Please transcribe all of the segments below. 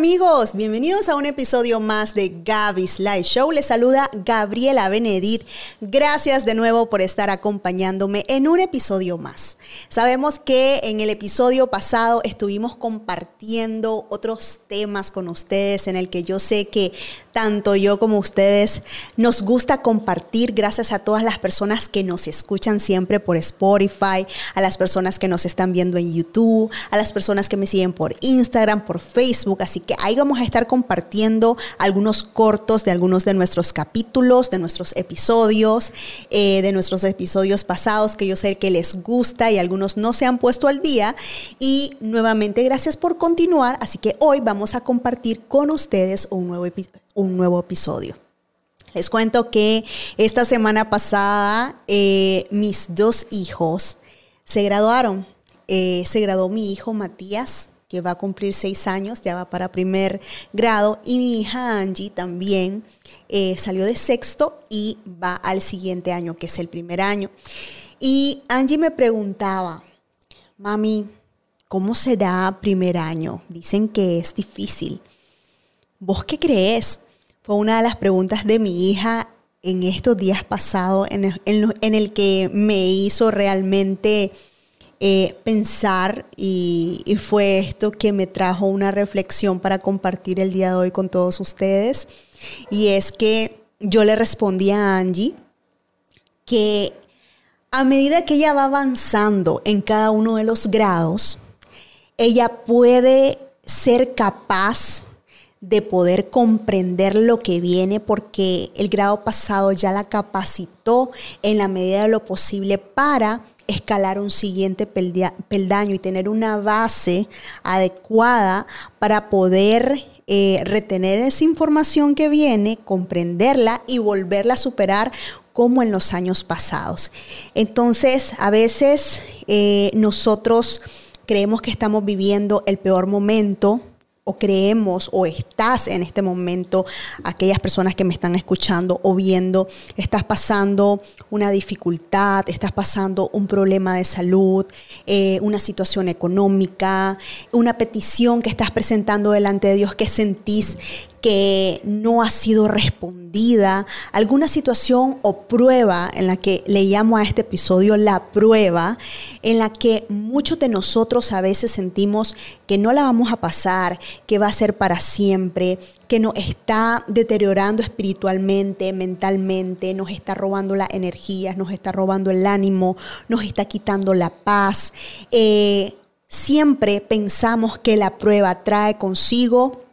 amigos? Bienvenidos a un episodio más de Gaby's Live Show. Les saluda Gabriela Benedit. Gracias de nuevo por estar acompañándome en un episodio más. Sabemos que en el episodio pasado estuvimos compartiendo otros temas con ustedes en el que yo sé que tanto yo como ustedes nos gusta compartir gracias a todas las personas que nos escuchan siempre por Spotify, a las personas que nos están viendo en YouTube, a las personas que me siguen por Instagram, por Facebook. Así que ahí vamos a estar compartiendo algunos cortos de algunos de nuestros capítulos, de nuestros episodios, eh, de nuestros episodios pasados que yo sé que les gusta y algunos no se han puesto al día. Y nuevamente gracias por continuar. Así que hoy vamos a compartir con ustedes un nuevo episodio un nuevo episodio. Les cuento que esta semana pasada eh, mis dos hijos se graduaron. Eh, se graduó mi hijo Matías, que va a cumplir seis años, ya va para primer grado, y mi hija Angie también eh, salió de sexto y va al siguiente año, que es el primer año. Y Angie me preguntaba, mami, ¿cómo será primer año? Dicen que es difícil. ¿Vos qué crees? Fue una de las preguntas de mi hija en estos días pasados, en el, que me hizo realmente eh, pensar y, y, fue esto que me trajo una reflexión para compartir el día de hoy con todos ustedes. Y es que yo le respondí a Angie que a medida que ella va avanzando en cada uno de los grados, ella puede ser capaz de poder comprender lo que viene porque el grado pasado ya la capacitó en la medida de lo posible para escalar un siguiente peldaño y tener una base adecuada para poder eh, retener esa información que viene, comprenderla y volverla a superar como en los años pasados. Entonces, a veces eh, nosotros creemos que estamos viviendo el peor momento o creemos o estás en este momento, aquellas personas que me están escuchando o viendo, estás pasando una dificultad, estás pasando un problema de salud, eh, una situación económica, una petición que estás presentando delante de Dios que sentís que no ha sido respondida, alguna situación o prueba en la que le llamo a este episodio la prueba, en la que muchos de nosotros a veces sentimos que no la vamos a pasar, que va a ser para siempre, que nos está deteriorando espiritualmente, mentalmente, nos está robando las energías, nos está robando el ánimo, nos está quitando la paz. Eh, siempre pensamos que la prueba trae consigo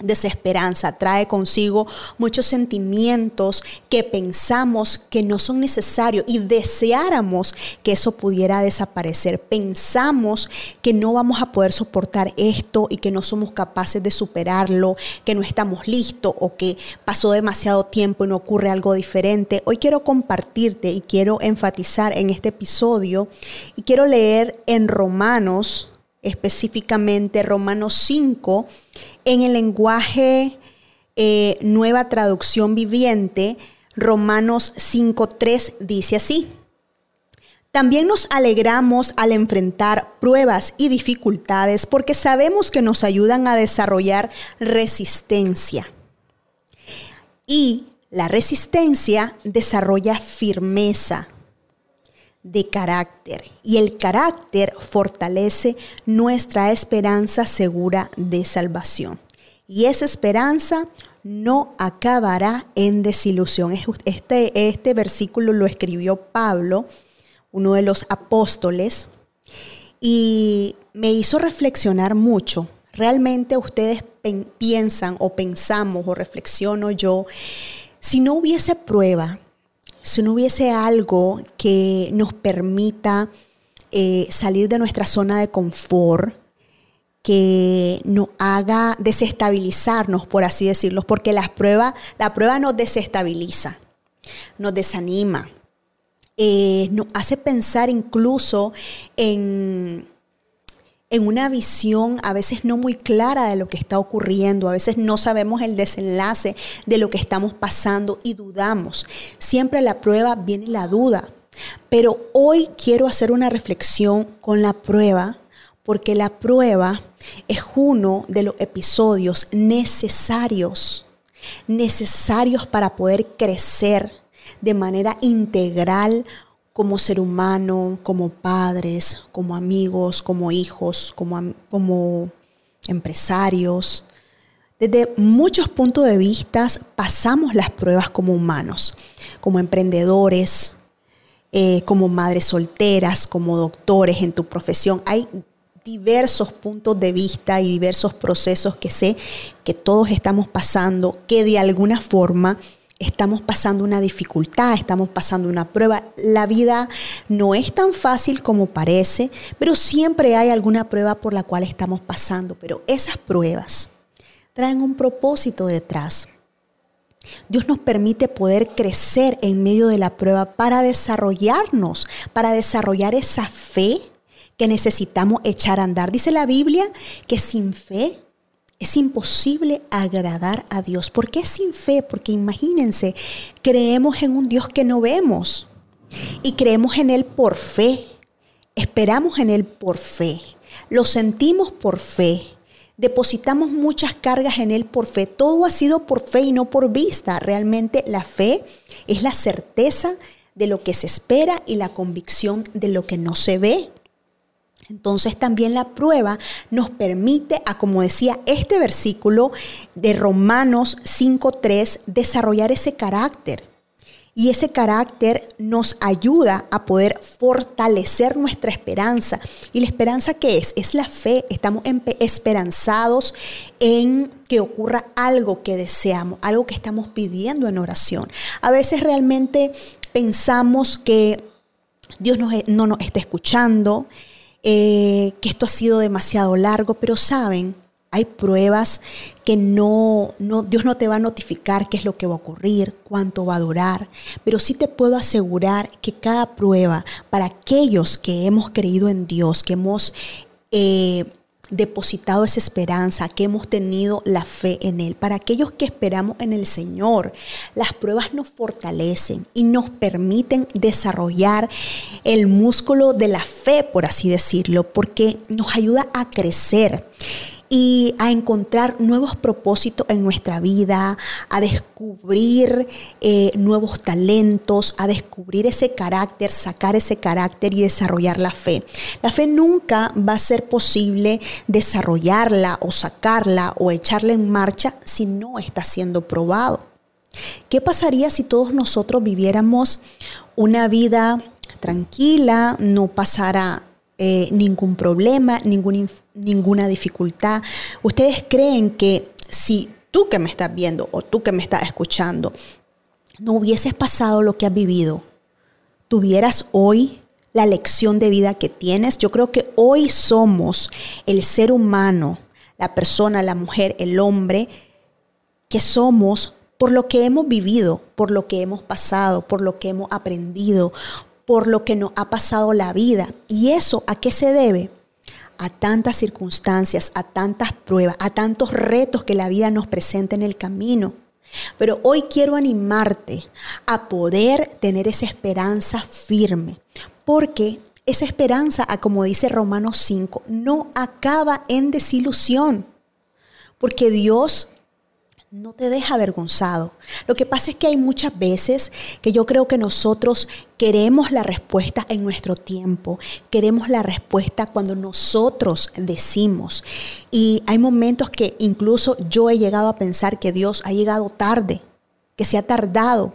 desesperanza, trae consigo muchos sentimientos que pensamos que no son necesarios y deseáramos que eso pudiera desaparecer. Pensamos que no vamos a poder soportar esto y que no somos capaces de superarlo, que no estamos listos o que pasó demasiado tiempo y no ocurre algo diferente. Hoy quiero compartirte y quiero enfatizar en este episodio y quiero leer en Romanos específicamente Romanos 5, en el lenguaje eh, Nueva Traducción Viviente, Romanos 5.3 dice así. También nos alegramos al enfrentar pruebas y dificultades porque sabemos que nos ayudan a desarrollar resistencia. Y la resistencia desarrolla firmeza, de carácter y el carácter fortalece nuestra esperanza segura de salvación. Y esa esperanza no acabará en desilusión. Este, este versículo lo escribió Pablo, uno de los apóstoles, y me hizo reflexionar mucho. Realmente ustedes piensan o pensamos o reflexiono yo, si no hubiese prueba, si no hubiese algo que nos permita eh, salir de nuestra zona de confort, que nos haga desestabilizarnos, por así decirlo, porque la prueba, nos desestabiliza, nos desanima, eh, nos hace pensar incluso en en una visión a veces no muy clara de lo que está ocurriendo, a veces no sabemos el desenlace de lo que estamos pasando y dudamos. Siempre la prueba viene la duda. Pero hoy quiero hacer una reflexión con la prueba, porque la prueba es uno de los episodios necesarios, necesarios para poder crecer de manera integral como ser humano, como padres, como amigos, como hijos, como, como empresarios. Desde muchos puntos de vista pasamos las pruebas como humanos, como emprendedores, eh, como madres solteras, como doctores en tu profesión. Hay diversos puntos de vista y diversos procesos que sé que todos estamos pasando, que de alguna forma estamos pasando una dificultad, estamos pasando una prueba. La vida no es tan fácil como parece, pero siempre hay alguna prueba por la cual estamos pasando. Pero esas pruebas traen un propósito detrás. Dios nos permite poder crecer en medio de la prueba para desarrollarnos, para desarrollar esa fe que necesitamos echar a andar. Dice la Biblia que sin fe es imposible agradar a Dios. ¿Por qué sin fe? Porque imagínense, creemos en un Dios que no vemos y creemos en Él por fe. Esperamos en Él por fe. Lo sentimos por fe. Depositamos muchas cargas en Él por fe. Todo ha sido por fe y no por vista. Realmente la fe es la certeza de lo que se espera y la convicción de lo que no se ve. Entonces también la prueba nos permite, a como decía este versículo de Romanos 5.3, desarrollar ese carácter. Y ese carácter nos ayuda a poder fortalecer nuestra esperanza. ¿Y la esperanza qué es? Es la fe. Estamos esperanzados en que ocurra algo que deseamos, algo que estamos pidiendo en oración. A veces realmente pensamos que Dios no nos está escuchando, eh, que esto ha sido demasiado largo, pero saben, hay pruebas que no, no, Dios no te va a notificar qué es lo que va a ocurrir, cuánto va a durar, pero sí te puedo asegurar que cada prueba para aquellos que hemos creído en Dios, que hemos eh, depositado esa esperanza, que hemos tenido la fe en Él. Para aquellos que esperamos en el Señor, las pruebas nos fortalecen y nos permiten desarrollar el músculo de la fe, por así decirlo, porque nos ayuda a crecer y a encontrar nuevos propósitos en nuestra vida, a descubrir eh, nuevos talentos, a descubrir ese carácter, sacar ese carácter y desarrollar la fe. La fe nunca va a ser posible desarrollarla o sacarla o echarla en marcha si no está siendo probado. ¿Qué pasaría si todos nosotros viviéramos una vida tranquila, no pasara eh, ningún problema, ninguna dificultad. ¿Ustedes creen que si tú que me estás viendo o tú que me estás escuchando no hubieses pasado lo que has vivido, tuvieras hoy la lección de vida que tienes? Yo creo que hoy somos el ser humano, la persona, la mujer, el hombre, que somos por lo que hemos vivido, por lo que hemos pasado, por lo que hemos aprendido, por lo que nos ha pasado la vida. ¿Y eso a qué se debe? A tantas circunstancias, a tantas pruebas, a tantos retos que la vida nos presenta en el camino. Pero hoy quiero animarte a poder tener esa esperanza firme, porque esa esperanza, como dice Romanos 5, no acaba en desilusión, porque Dios no te deja avergonzado. Lo que pasa es que hay muchas veces que yo creo que nosotros queremos la respuesta en nuestro tiempo, queremos la respuesta cuando nosotros decimos. Y hay momentos que incluso yo he llegado a pensar que Dios ha llegado tarde, que se ha tardado,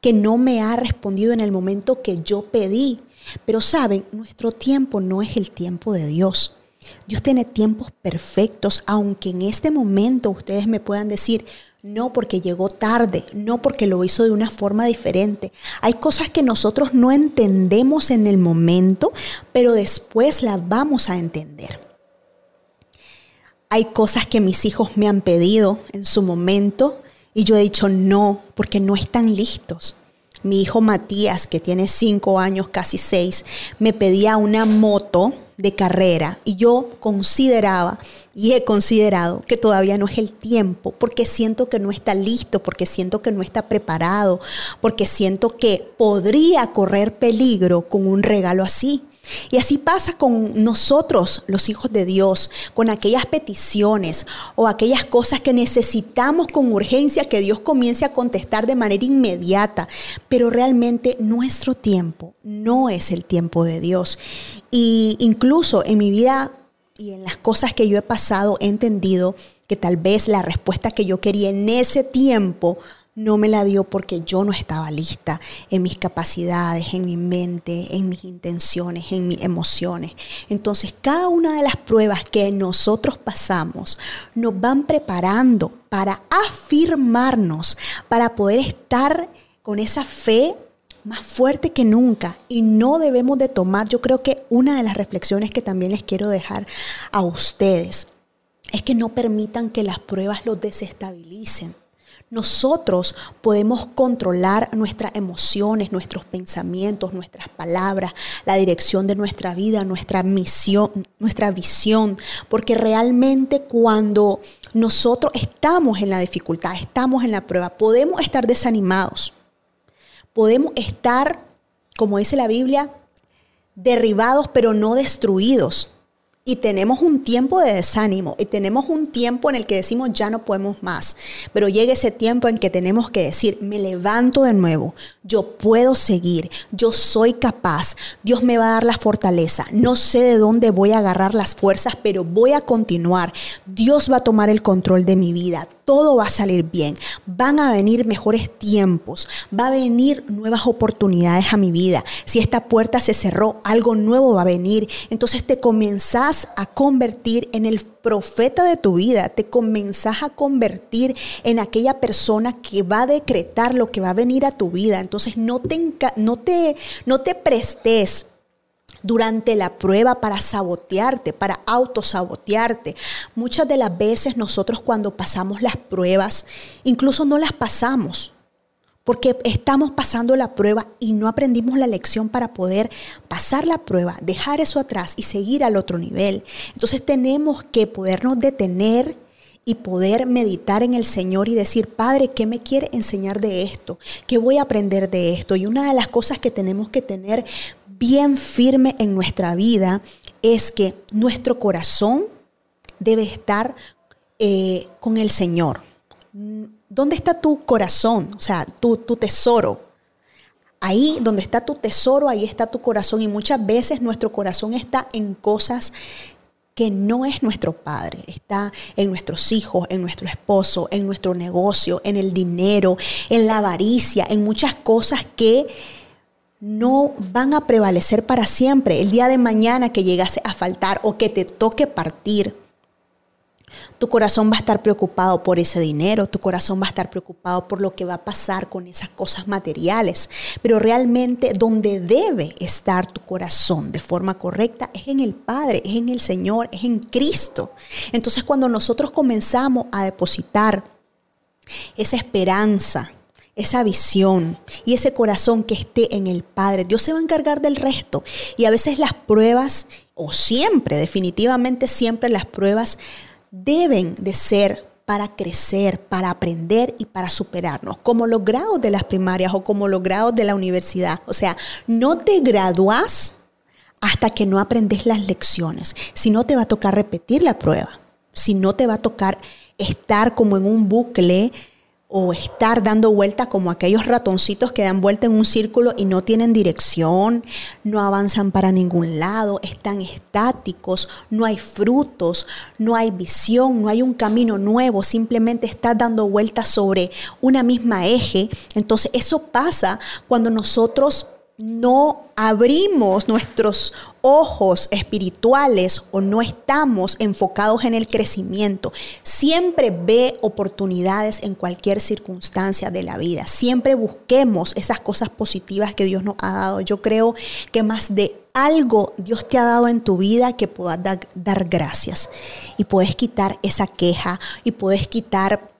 que no me ha respondido en el momento que yo pedí. Pero saben, nuestro tiempo no es el tiempo de Dios. Dios tiene tiempos perfectos, aunque en este momento ustedes me puedan decir, no porque llegó tarde, no porque lo hizo de una forma diferente. Hay cosas que nosotros no entendemos en el momento, pero después las vamos a entender. Hay cosas que mis hijos me han pedido en su momento y yo he dicho no, porque no están listos. Mi hijo Matías, que tiene cinco años, casi seis, me pedía una moto de carrera y yo consideraba y he considerado que todavía no es el tiempo porque siento que no está listo, porque siento que no está preparado, porque siento que podría correr peligro con un regalo así. Y así pasa con nosotros, los hijos de Dios, con aquellas peticiones o aquellas cosas que necesitamos con urgencia que Dios comience a contestar de manera inmediata. Pero realmente nuestro tiempo no es el tiempo de Dios. Y incluso en mi vida y en las cosas que yo he pasado he entendido que tal vez la respuesta que yo quería en ese tiempo no me la dio porque yo no estaba lista en mis capacidades, en mi mente, en mis intenciones, en mis emociones. Entonces, cada una de las pruebas que nosotros pasamos nos van preparando para afirmarnos, para poder estar con esa fe más fuerte que nunca y no debemos de tomar, yo creo que una de las reflexiones que también les quiero dejar a ustedes es que no permitan que las pruebas los desestabilicen. Nosotros podemos controlar nuestras emociones, nuestros pensamientos, nuestras palabras, la dirección de nuestra vida, nuestra misión, nuestra visión, porque realmente cuando nosotros estamos en la dificultad, estamos en la prueba, podemos estar desanimados, podemos estar, como dice la Biblia, derribados pero no destruidos y tenemos un tiempo de desánimo y tenemos un tiempo en el que decimos ya no podemos más, pero llega ese tiempo en que tenemos que decir, me levanto de nuevo, yo puedo seguir, yo soy capaz, Dios me va a dar la fortaleza, no sé de dónde voy a agarrar las fuerzas, pero voy a continuar, Dios va a tomar el control de mi vida, todo va a salir bien, van a venir mejores tiempos, va a venir nuevas oportunidades a mi vida. Si esta puerta se cerró, algo nuevo va a venir. Entonces te comenzás a convertir en el profeta de tu vida, te comenzás a convertir en aquella persona que va a decretar lo que va a venir a tu vida. Entonces no te, no te, no te prestes durante la prueba para sabotearte, para autosabotearte. Muchas de las veces nosotros cuando pasamos las pruebas, incluso no las pasamos, porque estamos pasando la prueba y no aprendimos la lección para poder pasar la prueba, dejar eso atrás y seguir al otro nivel. Entonces tenemos que podernos detener y poder meditar en el Señor y decir, Padre, ¿qué me quiere enseñar de esto? ¿Qué voy a aprender de esto? Y una de las cosas que tenemos que tener bien firme en nuestra vida es que nuestro corazón debe estar eh, con el Señor. ¿Dónde está tu corazón? O sea, tu, tu tesoro. Ahí donde está tu tesoro, ahí está tu corazón. Y muchas veces nuestro corazón está en cosas que no es nuestro Padre, está en nuestros hijos, en nuestro esposo, en nuestro negocio, en el dinero, en la avaricia, en muchas cosas que no van a prevalecer para siempre. El día de mañana que llegase a faltar o que te toque partir, tu corazón va a estar preocupado por ese dinero, tu corazón va a estar preocupado por lo que va a pasar con esas cosas materiales. Pero realmente donde debe estar tu corazón de forma correcta es en el Padre, es en el Señor, es en Cristo. Entonces cuando nosotros comenzamos a depositar esa esperanza, esa visión y ese corazón que esté en el Padre. Dios se va a encargar del resto. Y a veces las pruebas, o siempre, definitivamente siempre las pruebas deben de ser para crecer, para aprender y para superarnos, como los grados de las primarias o como los grados de la universidad. O sea, no te gradúas hasta que no aprendes las lecciones. Si no, te va a tocar repetir la prueba. Si no, te va a tocar estar como en un bucle o estar dando vuelta como aquellos ratoncitos que dan vuelta en un círculo y no tienen dirección, no avanzan para ningún lado, están estáticos, no hay frutos, no hay visión, no hay un camino nuevo, simplemente estás dando vueltas sobre una misma eje. Entonces eso pasa cuando nosotros no abrimos nuestros ojos espirituales o no estamos enfocados en el crecimiento. Siempre ve oportunidades en cualquier circunstancia de la vida. Siempre busquemos esas cosas positivas que Dios nos ha dado. Yo creo que más de algo Dios te ha dado en tu vida que puedas dar, dar gracias. Y puedes quitar esa queja y puedes quitar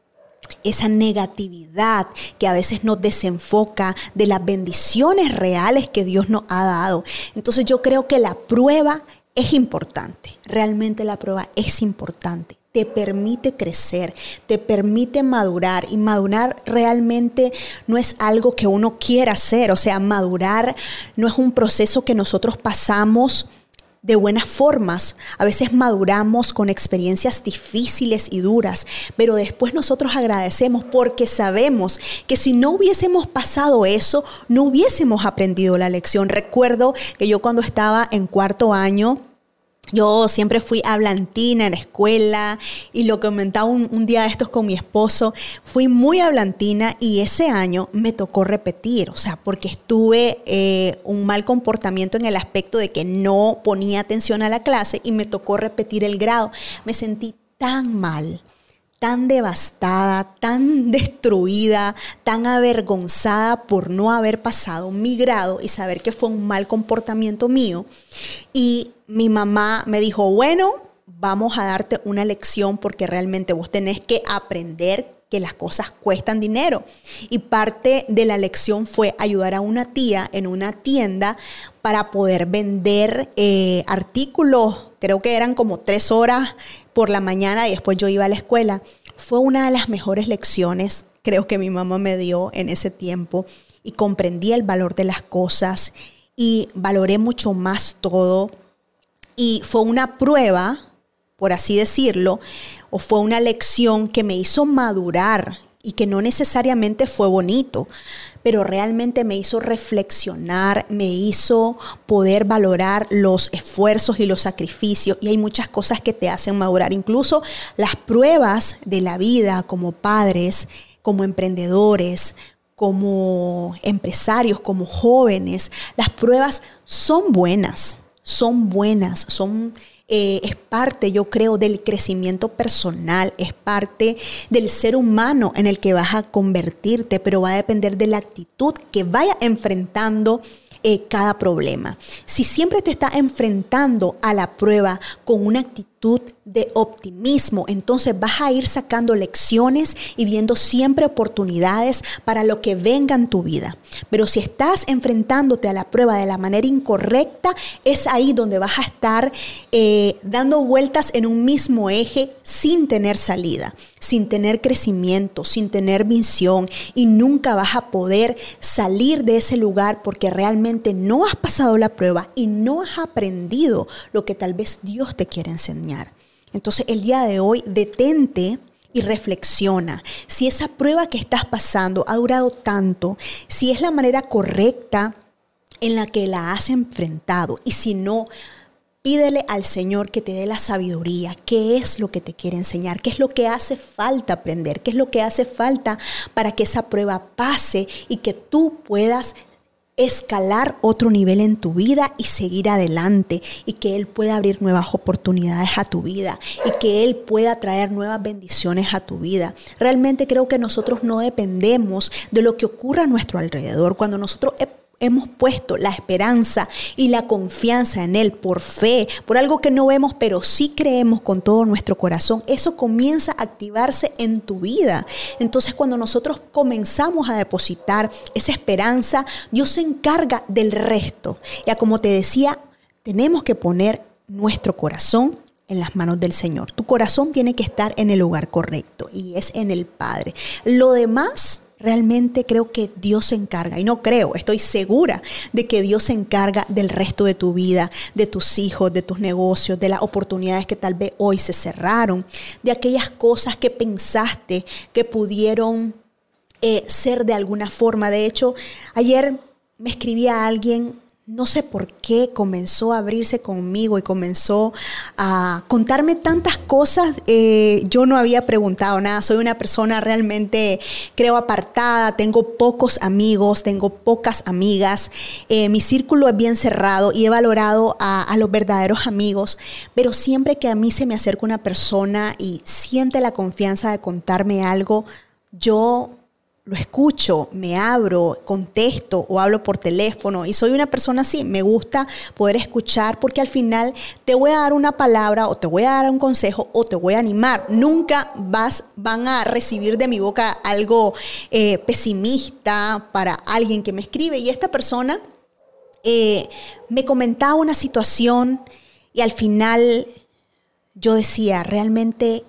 esa negatividad que a veces nos desenfoca de las bendiciones reales que Dios nos ha dado. Entonces yo creo que la prueba es importante, realmente la prueba es importante, te permite crecer, te permite madurar y madurar realmente no es algo que uno quiera hacer, o sea, madurar no es un proceso que nosotros pasamos de buenas formas. A veces maduramos con experiencias difíciles y duras, pero después nosotros agradecemos porque sabemos que si no hubiésemos pasado eso, no hubiésemos aprendido la lección. Recuerdo que yo cuando estaba en cuarto año, yo siempre fui hablantina en la escuela y lo comentaba un, un día de estos con mi esposo, fui muy hablantina y ese año me tocó repetir, o sea, porque estuve eh, un mal comportamiento en el aspecto de que no ponía atención a la clase y me tocó repetir el grado. Me sentí tan mal tan devastada, tan destruida, tan avergonzada por no haber pasado mi grado y saber que fue un mal comportamiento mío. Y mi mamá me dijo, bueno, vamos a darte una lección porque realmente vos tenés que aprender que las cosas cuestan dinero. Y parte de la lección fue ayudar a una tía en una tienda para poder vender eh, artículos, creo que eran como tres horas por la mañana y después yo iba a la escuela. Fue una de las mejores lecciones, creo que mi mamá me dio en ese tiempo y comprendí el valor de las cosas y valoré mucho más todo. Y fue una prueba, por así decirlo, o fue una lección que me hizo madurar y que no necesariamente fue bonito, pero realmente me hizo reflexionar, me hizo poder valorar los esfuerzos y los sacrificios. Y hay muchas cosas que te hacen madurar, incluso las pruebas de la vida como padres, como emprendedores, como empresarios, como jóvenes. Las pruebas son buenas, son buenas, son eh, es parte, yo creo, del crecimiento personal, es parte del ser humano en el que vas a convertirte, pero va a depender de la actitud que vaya enfrentando eh, cada problema. Si siempre te está enfrentando a la prueba con una actitud de optimismo, entonces vas a ir sacando lecciones y viendo siempre oportunidades para lo que venga en tu vida. Pero si estás enfrentándote a la prueba de la manera incorrecta, es ahí donde vas a estar eh, dando vueltas en un mismo eje sin tener salida, sin tener crecimiento, sin tener visión y nunca vas a poder salir de ese lugar porque realmente no has pasado la prueba y no has aprendido lo que tal vez Dios te quiere enseñar. Entonces el día de hoy detente y reflexiona. Si esa prueba que estás pasando ha durado tanto, si es la manera correcta en la que la has enfrentado y si no, pídele al Señor que te dé la sabiduría, qué es lo que te quiere enseñar, qué es lo que hace falta aprender, qué es lo que hace falta para que esa prueba pase y que tú puedas escalar otro nivel en tu vida y seguir adelante y que Él pueda abrir nuevas oportunidades a tu vida y que Él pueda traer nuevas bendiciones a tu vida. Realmente creo que nosotros no dependemos de lo que ocurra a nuestro alrededor. Cuando nosotros hemos puesto la esperanza y la confianza en Él por fe, por algo que no vemos, pero sí creemos con todo nuestro corazón, eso comienza a activarse en tu vida. Entonces cuando nosotros comenzamos a depositar esa esperanza, Dios se encarga del resto. Ya como te decía, tenemos que poner nuestro corazón en las manos del Señor. Tu corazón tiene que estar en el lugar correcto y es en el Padre. Lo demás realmente creo que Dios se encarga, y no creo, estoy segura de que Dios se encarga del resto de tu vida, de tus hijos, de tus negocios, de las oportunidades que tal vez hoy se cerraron, de aquellas cosas que pensaste que pudieron eh, ser de alguna forma. De hecho, ayer me escribía alguien no sé por qué comenzó a abrirse conmigo y comenzó a contarme tantas cosas. Eh, yo no había preguntado nada. Soy una persona realmente, creo, apartada. Tengo pocos amigos, tengo pocas amigas. Eh, mi círculo es bien cerrado y he valorado a, a los verdaderos amigos. Pero siempre que a mí se me acerca una persona y siente la confianza de contarme algo, yo lo escucho, me abro, contesto o hablo por teléfono y soy una persona así, me gusta poder escuchar porque al final te voy a dar una palabra o te voy a dar un consejo o te voy a animar. Nunca vas, van a recibir de mi boca algo eh, pesimista para alguien que me escribe y esta persona eh, me comentaba una situación y al final yo decía, realmente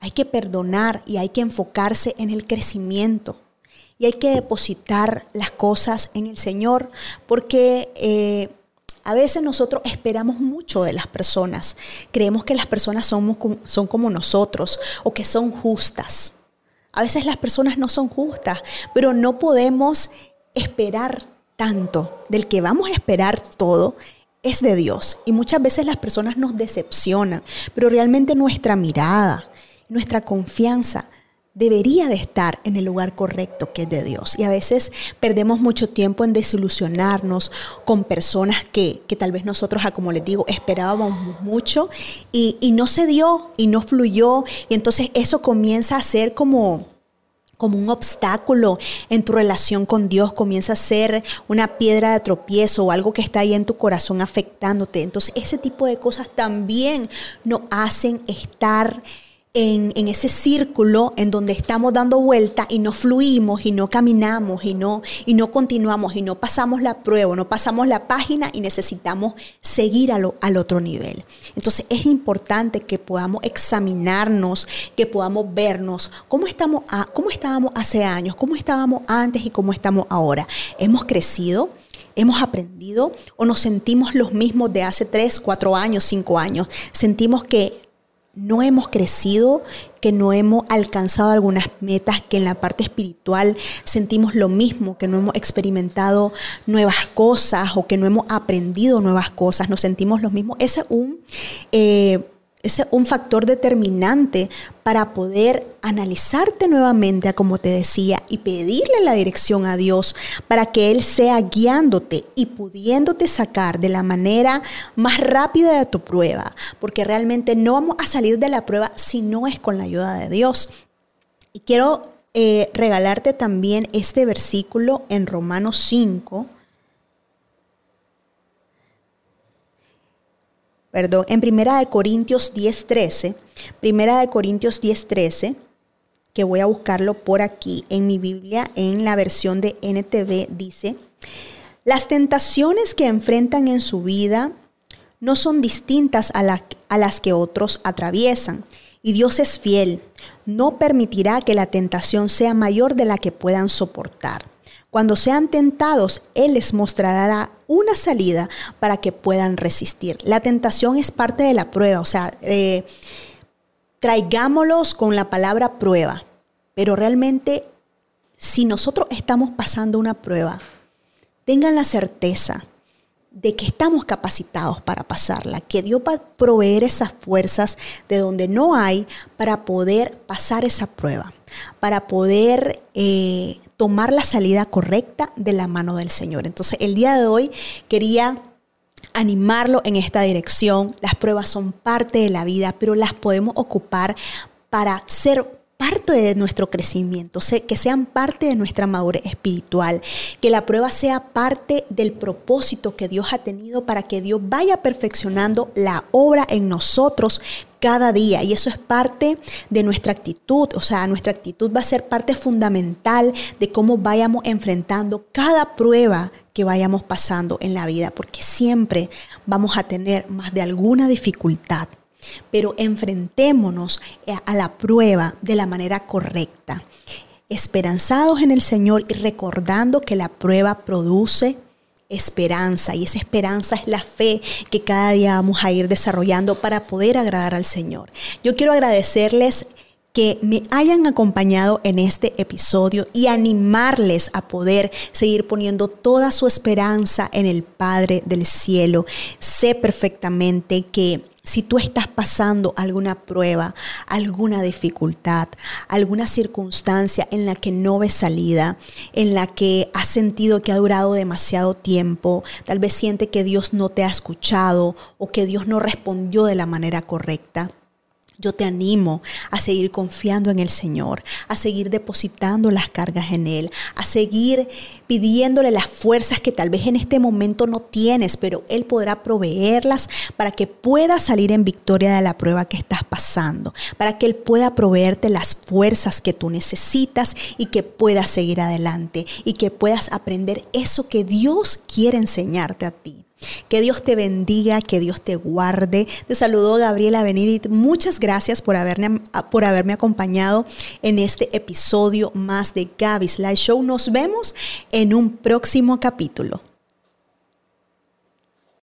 hay que perdonar y hay que enfocarse en el crecimiento. Y hay que depositar las cosas en el Señor porque eh, a veces nosotros esperamos mucho de las personas. Creemos que las personas son como nosotros o que son justas. A veces las personas no son justas, pero no podemos esperar tanto. Del que vamos a esperar todo es de Dios. Y muchas veces las personas nos decepcionan, pero realmente nuestra mirada, nuestra confianza debería de estar en el lugar correcto que es de Dios. Y a veces perdemos mucho tiempo en desilusionarnos con personas que, tal vez nosotros, ah, como les digo, esperábamos mucho y, y no se dio y no fluyó. Y entonces eso comienza a ser como como un obstáculo en tu relación con Dios, comienza a ser una piedra de tropiezo o algo que está ahí en tu corazón afectándote. Entonces ese tipo de cosas también nos hacen estar en, ese círculo en donde estamos dando vuelta y no fluimos y no caminamos y no, y no continuamos y no pasamos la prueba, no pasamos la página y necesitamos seguir al, al otro nivel. Entonces es importante que podamos examinarnos, que podamos vernos cómo, estamos cómo estábamos hace años, cómo estábamos antes y cómo estamos ahora. Hemos crecido. ¿Hemos aprendido o nos sentimos los mismos de hace 3, 4 años, 5 años? Sentimos que no hemos crecido, que no hemos alcanzado algunas metas, que en la parte espiritual sentimos lo mismo, que no hemos experimentado nuevas cosas o que no hemos aprendido nuevas cosas, nos sentimos lo mismo. Ese es un... Eh, es un factor determinante para poder analizarte nuevamente, como te decía, y pedirle la dirección a Dios para que Él sea guiándote y pudiéndote sacar de la manera más rápida de tu prueba, porque realmente no vamos a salir de la prueba si no es con la ayuda de Dios. Y quiero eh, regalarte también este versículo en Romanos 5 perdón, en Primera de Corintios 10:13, Primera de Corintios 10:13, que voy a buscarlo por aquí en mi Biblia, en la versión de NTV, dice, las tentaciones que enfrentan en su vida no son distintas a, a las que otros atraviesan. Y Dios es fiel, no permitirá que la tentación sea mayor de la que puedan soportar. Cuando sean tentados, Él les mostrará una salida para que puedan resistir. La tentación es parte de la prueba, o sea, eh, traigámoslos con la palabra prueba, pero realmente si nosotros estamos pasando una prueba, tengan la certeza de que estamos capacitados para pasarla, que Dios va a proveer esas fuerzas de donde no hay para poder pasar esa prueba, para poder eh, tomar la salida correcta de la mano del Señor. Entonces, el día de hoy quería animarlo en esta dirección. Las pruebas son parte de la vida, pero las podemos ocupar para ser parte de nuestro crecimiento, que sean parte de nuestra madurez espiritual, que la prueba sea parte del propósito que Dios ha tenido para que Dios vaya perfeccionando la obra en nosotros cada día. Y eso es parte de nuestra actitud, o sea, nuestra actitud va a ser parte fundamental de cómo vayamos enfrentando cada prueba que vayamos pasando en la vida, porque siempre vamos a tener más de alguna dificultad pero enfrentémonos a la prueba de la manera correcta, esperanzados en el Señor y recordando que la prueba produce esperanza y esa esperanza es la fe que cada día vamos a ir desarrollando para poder agradar al Señor. Yo quiero agradecerles que me hayan acompañado en este episodio y animarles a poder seguir poniendo toda su esperanza en el Padre del Cielo. Sé perfectamente que si tú estás pasando alguna prueba, alguna dificultad, alguna circunstancia en la que no ves salida, en la que has sentido que ha durado demasiado tiempo, tal vez siente que Dios no te ha escuchado o que Dios no respondió de la manera correcta, yo te animo a seguir confiando en el Señor, a seguir depositando las cargas en Él, a seguir pidiéndole las fuerzas que tal vez en este momento no tienes, pero Él podrá proveerlas para que puedas salir en victoria de la prueba que estás pasando, para que Él pueda proveerte las fuerzas que tú necesitas y que puedas seguir adelante y que puedas aprender eso que Dios quiere enseñarte a ti. Que Dios te bendiga, que Dios te guarde. Te saludo Gabriela Benedit. Muchas gracias por haberme, por haberme acompañado en este episodio más de Gaby's Live Show. Nos vemos en un próximo capítulo.